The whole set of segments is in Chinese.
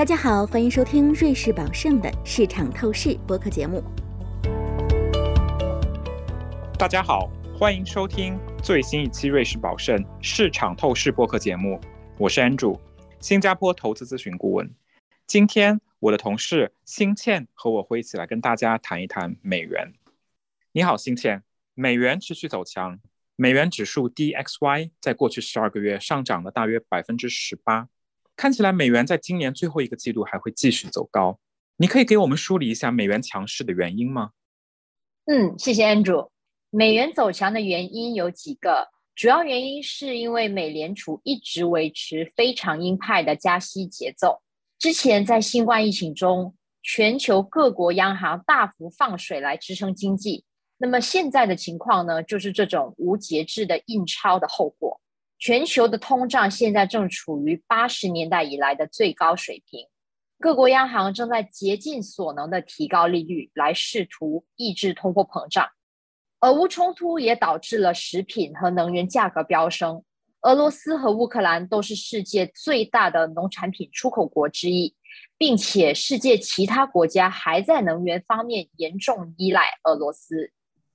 大家好，欢迎收听瑞士宝盛的市场透视播客节目。大家好，欢迎收听最新一期瑞士宝盛市场透视播客节目。我是 Andrew，新加坡投资咨询顾问。今天我的同事新倩和我会一起来跟大家谈一谈美元。你好，新倩。美元持续走强，美元指数 DXY 在过去十二个月上涨了大约百分之十八。看起来美元在今年最后一个季度还会继续走高。你可以给我们梳理一下美元强势的原因吗？嗯，谢谢 Andrew。美元走强的原因有几个，主要原因是因为美联储一直维持非常鹰派的加息节奏。之前在新冠疫情中，全球各国央行大幅放水来支撑经济。那么现在的情况呢，就是这种无节制的印钞的后果。全球的通胀现在正处于八十年代以来的最高水平，各国央行正在竭尽所能的提高利率来试图抑制通货膨胀。俄乌冲突也导致了食品和能源价格飙升。俄罗斯和乌克兰都是世界最大的农产品出口国之一，并且世界其他国家还在能源方面严重依赖俄罗斯。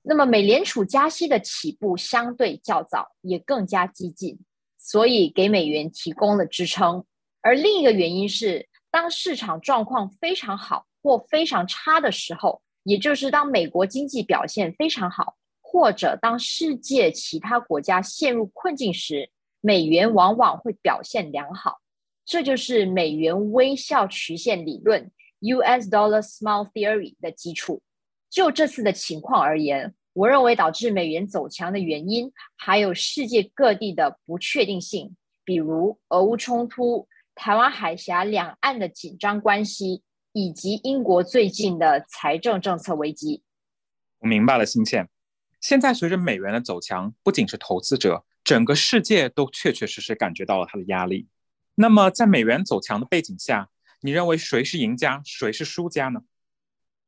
那么，美联储加息的起步相对较早，也更加激进，所以给美元提供了支撑。而另一个原因是，当市场状况非常好或非常差的时候，也就是当美国经济表现非常好，或者当世界其他国家陷入困境时，美元往往会表现良好。这就是美元微笑曲线理论 （U.S. Dollar Smile Theory） 的基础。就这次的情况而言，我认为导致美元走强的原因还有世界各地的不确定性，比如俄乌冲突、台湾海峡两岸的紧张关系，以及英国最近的财政政策危机。我明白了，新倩。现在随着美元的走强，不仅是投资者，整个世界都确确实实感觉到了它的压力。那么，在美元走强的背景下，你认为谁是赢家，谁是输家呢？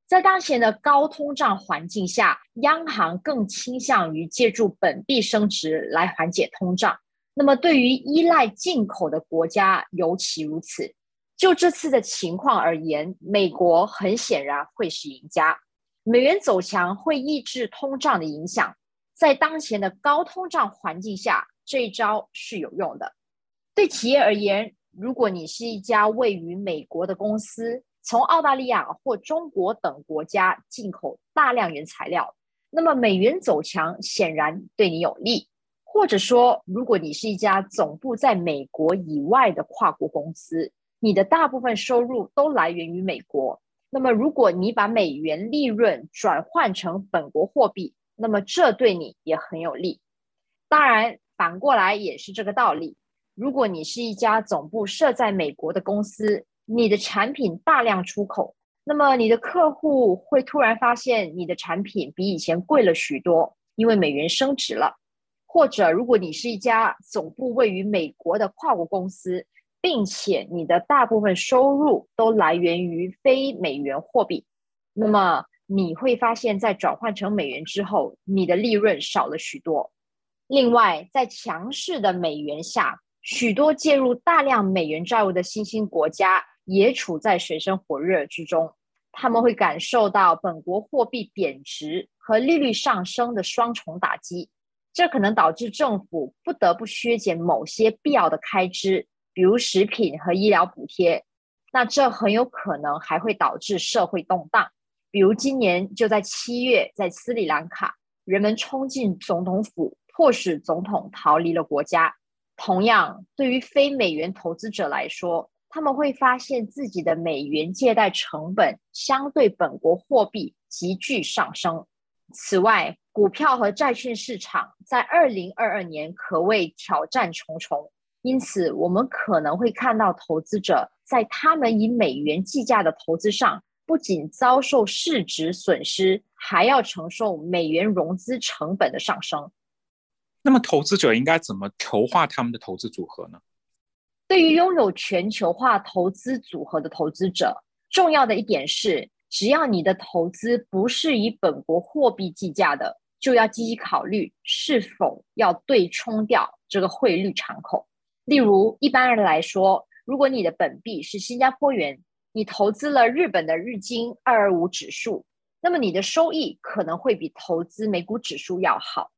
在当前的高通胀环境下，央行更倾向于借助本币升值来缓解通胀。那么，对于依赖进口的国家尤其如此。就这次的情况而言，美国很显然会是赢家。美元走强会抑制通胀的影响，在当前的高通胀环境下，这一招是有用的。对企业而言，如果你是一家位于美国的公司，从澳大利亚或中国等国家进口大量原材料，那么美元走强显然对你有利。或者说，如果你是一家总部在美国以外的跨国公司，你的大部分收入都来源于美国，那么如果你把美元利润转换成本国货币，那么这对你也很有利。当然，反过来也是这个道理。如果你是一家总部设在美国的公司，你的产品大量出口，那么你的客户会突然发现你的产品比以前贵了许多，因为美元升值了。或者，如果你是一家总部位于美国的跨国公司，并且你的大部分收入都来源于非美元货币，那么你会发现在转换成美元之后，你的利润少了许多。另外，在强势的美元下，许多介入大量美元债务的新兴国家。也处在水深火热之中，他们会感受到本国货币贬值和利率上升的双重打击，这可能导致政府不得不削减某些必要的开支，比如食品和医疗补贴。那这很有可能还会导致社会动荡，比如今年就在七月，在斯里兰卡，人们冲进总统府，迫使总统逃离了国家。同样，对于非美元投资者来说，他们会发现自己的美元借贷成本相对本国货币急剧上升。此外，股票和债券市场在二零二二年可谓挑战重重，因此我们可能会看到投资者在他们以美元计价的投资上，不仅遭受市值损失，还要承受美元融资成本的上升。那么，投资者应该怎么筹划他们的投资组合呢？对于拥有全球化投资组合的投资者，重要的一点是，只要你的投资不是以本国货币计价的，就要积极考虑是否要对冲掉这个汇率敞口。例如，一般人来说，如果你的本币是新加坡元，你投资了日本的日经二二五指数，那么你的收益可能会比投资美股指数要好。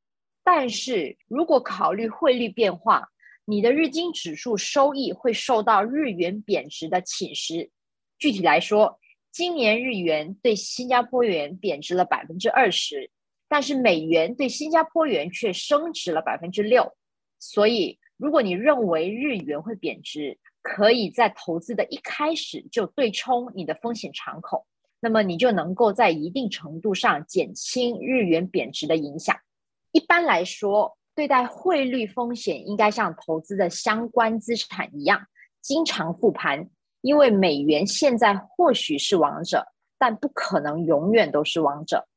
但是如果考虑汇率变化，你的日经指数收益会受到日元贬值的侵蚀。具体来说，今年日元对新加坡元贬值了百分之二十，但是美元对新加坡元却升值了百分之六。所以，如果你认为日元会贬值，可以在投资的一开始就对冲你的风险敞口，那么你就能够在一定程度上减轻日元贬值的影响。一般来说，对待汇率风险应该像投资的相关资产一样，经常复盘，因为美元现在或许是王者，但不可能永远都是王者。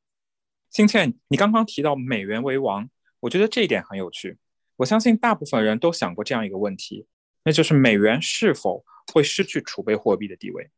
新倩，你刚刚提到美元为王，我觉得这一点很有趣。我相信大部分人都想过这样一个问题。那就是美元是否会失去储备货币的地位？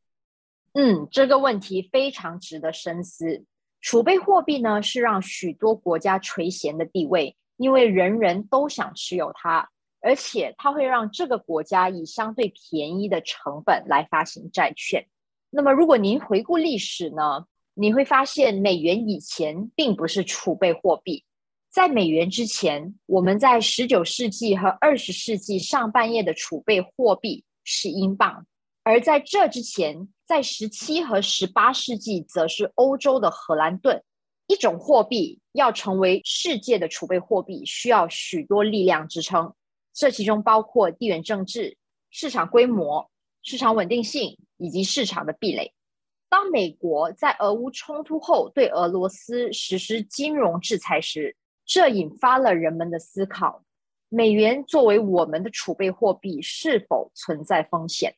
嗯，这个问题非常值得深思。储备货币呢，是让许多国家垂涎的地位，因为人人都想持有它，而且它会让这个国家以相对便宜的成本来发行债券。那么，如果您回顾历史呢，你会发现美元以前并不是储备货币。在美元之前，我们在十九世纪和二十世纪上半叶的储备货币是英镑，而在这之前，在十七和十八世纪则是欧洲的荷兰盾。一种货币要成为世界的储备货币，需要许多力量支撑，这其中包括地缘政治、市场规模、市场稳定性以及市场的壁垒。当美国在俄乌冲突后对俄罗斯实施金融制裁时，这引发了人们的思考：美元作为我们的储备货币是否存在风险？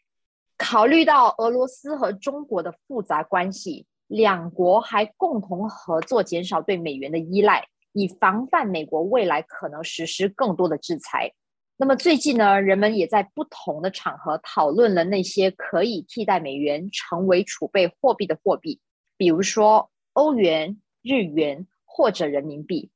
考虑到俄罗斯和中国的复杂关系，两国还共同合作减少对美元的依赖，以防范美国未来可能实施更多的制裁。那么最近呢，人们也在不同的场合讨论了那些可以替代美元成为储备货币的货币，比如说欧元、日元或者人民币。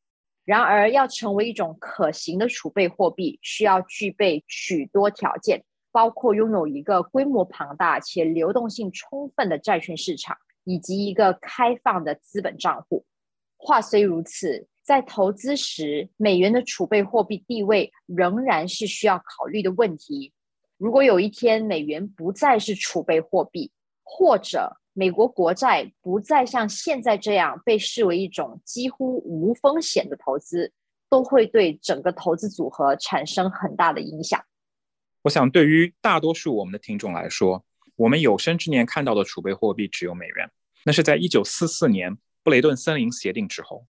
然而，要成为一种可行的储备货币，需要具备许多条件，包括拥有一个规模庞大且流动性充分的债券市场，以及一个开放的资本账户。话虽如此，在投资时，美元的储备货币地位仍然是需要考虑的问题。如果有一天美元不再是储备货币，或者美国国债不再像现在这样被视为一种几乎无风险的投资，都会对整个投资组合产生很大的影响。我想，对于大多数我们的听众来说，我们有生之年看到的储备货币只有美元。那是在一九四四年布雷顿森林协定之后，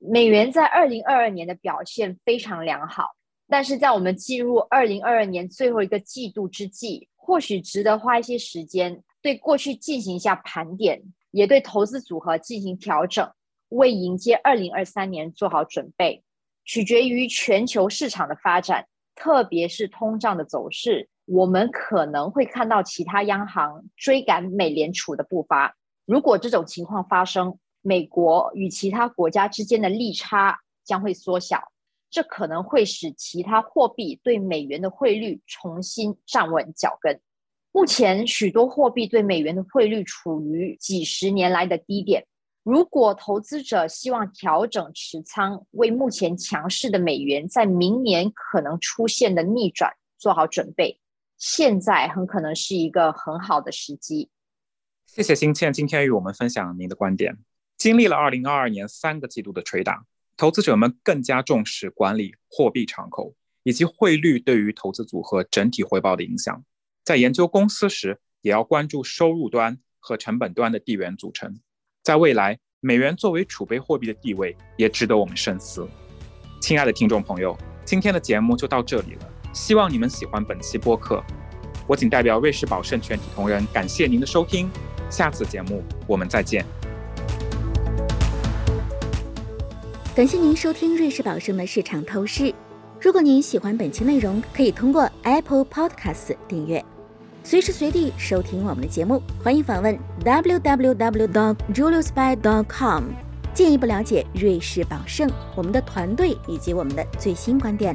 美元在二零二二年的表现非常良好。但是在我们进入二零二二年最后一个季度之际，或许值得花一些时间。对过去进行一下盘点，也对投资组合进行调整，为迎接二零二三年做好准备。取决于全球市场的发展，特别是通胀的走势，我们可能会看到其他央行追赶美联储的步伐。如果这种情况发生，美国与其他国家之间的利差将会缩小，这可能会使其他货币对美元的汇率重新站稳脚跟。目前，许多货币对美元的汇率处于几十年来的低点。如果投资者希望调整持仓，为目前强势的美元在明年可能出现的逆转做好准备，现在很可能是一个很好的时机。谢谢新倩今天与我们分享您的观点。经历了2022年三个季度的捶打，投资者们更加重视管理货币敞口以及汇率对于投资组合整体回报的影响。在研究公司时，也要关注收入端和成本端的地缘组成。在未来，美元作为储备货币的地位也值得我们深思。亲爱的听众朋友，今天的节目就到这里了，希望你们喜欢本期播客。我仅代表瑞士宝盛全体同仁感谢您的收听，下次节目我们再见。感谢您收听瑞士宝盛的市场透视。如果您喜欢本期内容，可以通过 Apple Podcast 订阅。随时随地收听我们的节目，欢迎访问 www.juliusby.com，进一步了解瑞士宝盛、我们的团队以及我们的最新观点。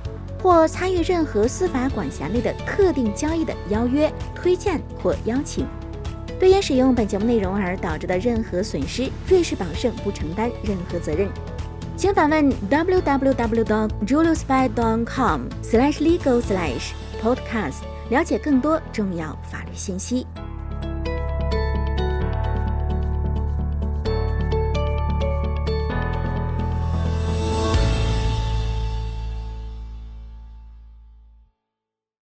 或参与任何司法管辖内的特定交易的邀约、推荐或邀请，对因使用本节目内容而导致的任何损失，瑞士宝盛不承担任何责任。请访问 www.juliusby.com/legal/podcast 了解更多重要法律信息。